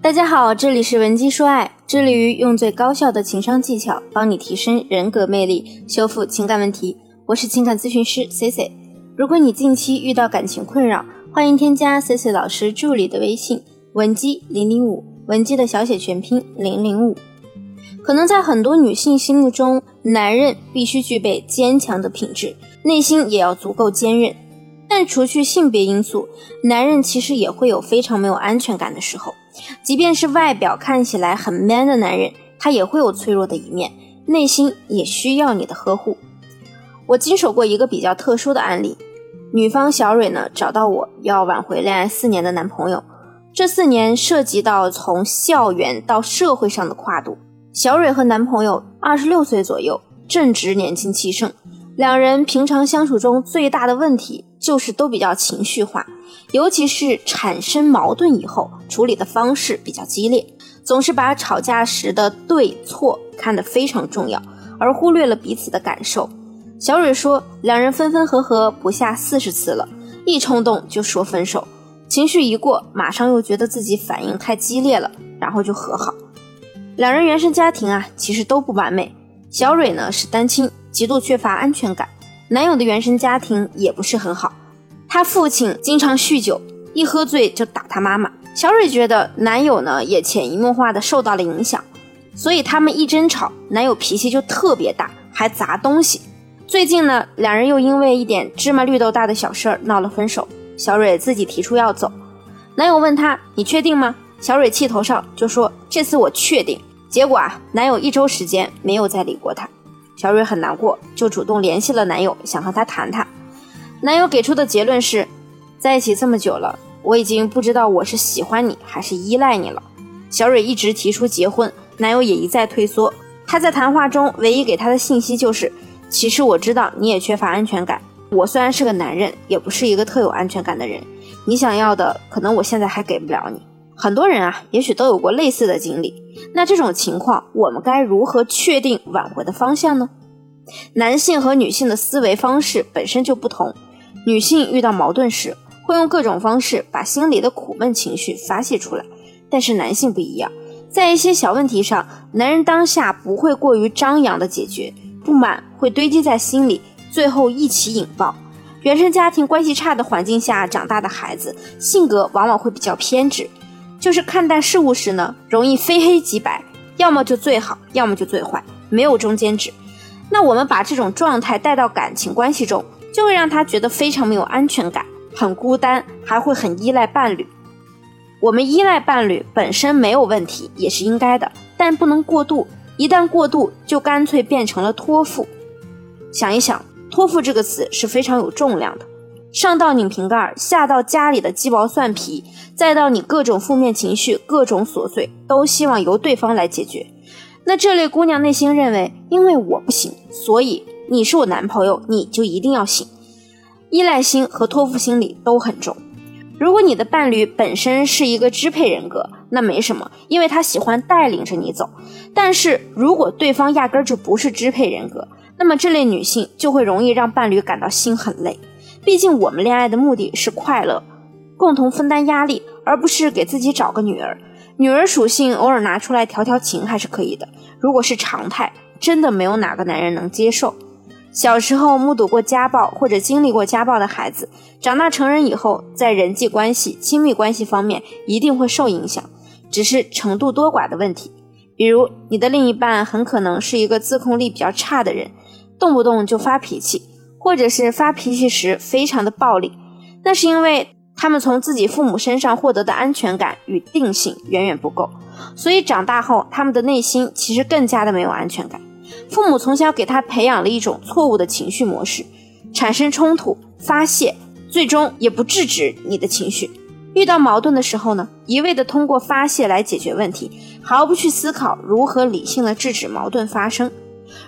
大家好，这里是文姬说爱，致力于用最高效的情商技巧帮你提升人格魅力，修复情感问题。我是情感咨询师 C C。如果你近期遇到感情困扰，欢迎添加 C C 老师助理的微信文姬零零五，文姬的小写全拼零零五。可能在很多女性心目中，男人必须具备坚强的品质，内心也要足够坚韧。但除去性别因素，男人其实也会有非常没有安全感的时候。即便是外表看起来很 man 的男人，他也会有脆弱的一面，内心也需要你的呵护。我经手过一个比较特殊的案例，女方小蕊呢找到我要挽回恋爱四年的男朋友，这四年涉及到从校园到社会上的跨度。小蕊和男朋友二十六岁左右，正值年轻气盛，两人平常相处中最大的问题就是都比较情绪化，尤其是产生矛盾以后，处理的方式比较激烈，总是把吵架时的对错看得非常重要，而忽略了彼此的感受。小蕊说，两人分分合合不下四十次了，一冲动就说分手，情绪一过，马上又觉得自己反应太激烈了，然后就和好。两人原生家庭啊，其实都不完美。小蕊呢是单亲，极度缺乏安全感。男友的原生家庭也不是很好，他父亲经常酗酒，一喝醉就打他妈妈。小蕊觉得男友呢也潜移默化的受到了影响，所以他们一争吵，男友脾气就特别大，还砸东西。最近呢，两人又因为一点芝麻绿豆大的小事儿闹了分手。小蕊自己提出要走，男友问他：“你确定吗？”小蕊气头上就说：“这次我确定。”结果啊，男友一周时间没有再理过她，小蕊很难过，就主动联系了男友，想和他谈谈。男友给出的结论是，在一起这么久了，我已经不知道我是喜欢你还是依赖你了。小蕊一直提出结婚，男友也一再退缩。他在谈话中唯一给他的信息就是，其实我知道你也缺乏安全感，我虽然是个男人，也不是一个特有安全感的人，你想要的可能我现在还给不了你。很多人啊，也许都有过类似的经历。那这种情况，我们该如何确定挽回的方向呢？男性和女性的思维方式本身就不同。女性遇到矛盾时，会用各种方式把心里的苦闷情绪发泄出来，但是男性不一样，在一些小问题上，男人当下不会过于张扬的解决，不满会堆积在心里，最后一起引爆。原生家庭关系差的环境下长大的孩子，性格往往会比较偏执。就是看待事物时呢，容易非黑即白，要么就最好，要么就最坏，没有中间值。那我们把这种状态带到感情关系中，就会让他觉得非常没有安全感，很孤单，还会很依赖伴侣。我们依赖伴侣本身没有问题，也是应该的，但不能过度。一旦过度，就干脆变成了托付。想一想，托付这个词是非常有重量的。上到拧瓶盖，下到家里的鸡毛蒜皮，再到你各种负面情绪、各种琐碎，都希望由对方来解决。那这类姑娘内心认为，因为我不行，所以你是我男朋友，你就一定要行。依赖心和托付心理都很重。如果你的伴侣本身是一个支配人格，那没什么，因为他喜欢带领着你走。但是如果对方压根儿就不是支配人格，那么这类女性就会容易让伴侣感到心很累。毕竟我们恋爱的目的是快乐，共同分担压力，而不是给自己找个女儿。女儿属性偶尔拿出来调调情还是可以的，如果是常态，真的没有哪个男人能接受。小时候目睹过家暴或者经历过家暴的孩子，长大成人以后，在人际关系、亲密关系方面一定会受影响，只是程度多寡的问题。比如你的另一半很可能是一个自控力比较差的人，动不动就发脾气。或者是发脾气时非常的暴力，那是因为他们从自己父母身上获得的安全感与定性远远不够，所以长大后他们的内心其实更加的没有安全感。父母从小给他培养了一种错误的情绪模式，产生冲突发泄，最终也不制止你的情绪。遇到矛盾的时候呢，一味的通过发泄来解决问题，毫不去思考如何理性的制止矛盾发生。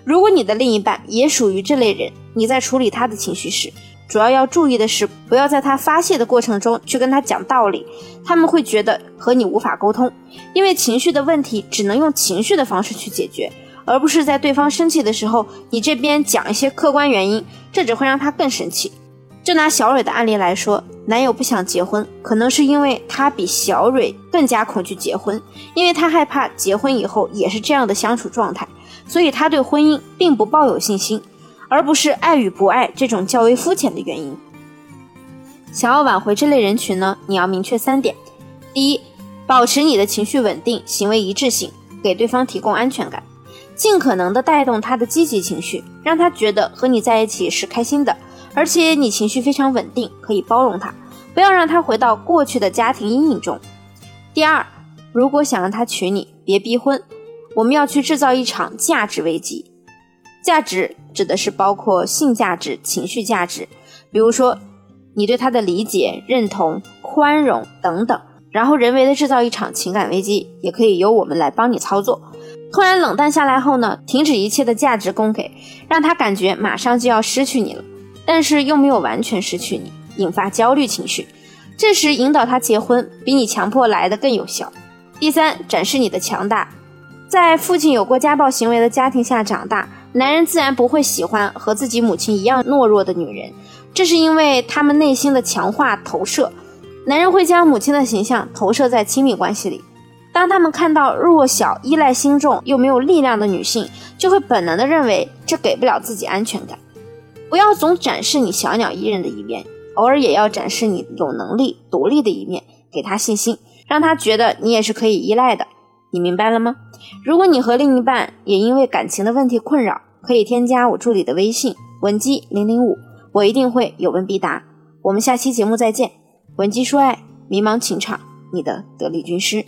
如果你的另一半也属于这类人，你在处理他的情绪时，主要要注意的是，不要在他发泄的过程中去跟他讲道理，他们会觉得和你无法沟通，因为情绪的问题只能用情绪的方式去解决，而不是在对方生气的时候，你这边讲一些客观原因，这只会让他更生气。就拿小蕊的案例来说，男友不想结婚，可能是因为他比小蕊更加恐惧结婚，因为他害怕结婚以后也是这样的相处状态，所以他对婚姻并不抱有信心，而不是爱与不爱这种较为肤浅的原因。想要挽回这类人群呢，你要明确三点：第一，保持你的情绪稳定，行为一致性，给对方提供安全感，尽可能的带动他的积极情绪，让他觉得和你在一起是开心的。而且你情绪非常稳定，可以包容他，不要让他回到过去的家庭阴影中。第二，如果想让他娶你，别逼婚，我们要去制造一场价值危机。价值指的是包括性价值、情绪价值，比如说你对他的理解、认同、宽容等等，然后人为的制造一场情感危机，也可以由我们来帮你操作。突然冷淡下来后呢，停止一切的价值供给，让他感觉马上就要失去你了。但是又没有完全失去你，引发焦虑情绪，这时引导他结婚比你强迫来的更有效。第三，展示你的强大，在父亲有过家暴行为的家庭下长大，男人自然不会喜欢和自己母亲一样懦弱的女人，这是因为他们内心的强化投射。男人会将母亲的形象投射在亲密关系里，当他们看到弱小、依赖心重又没有力量的女性，就会本能的认为这给不了自己安全感。不要总展示你小鸟依人的一面，偶尔也要展示你有能力、独立的一面，给他信心，让他觉得你也是可以依赖的。你明白了吗？如果你和另一半也因为感情的问题困扰，可以添加我助理的微信文姬零零五，我一定会有问必答。我们下期节目再见。文姬说爱，迷茫情场，你的得力军师。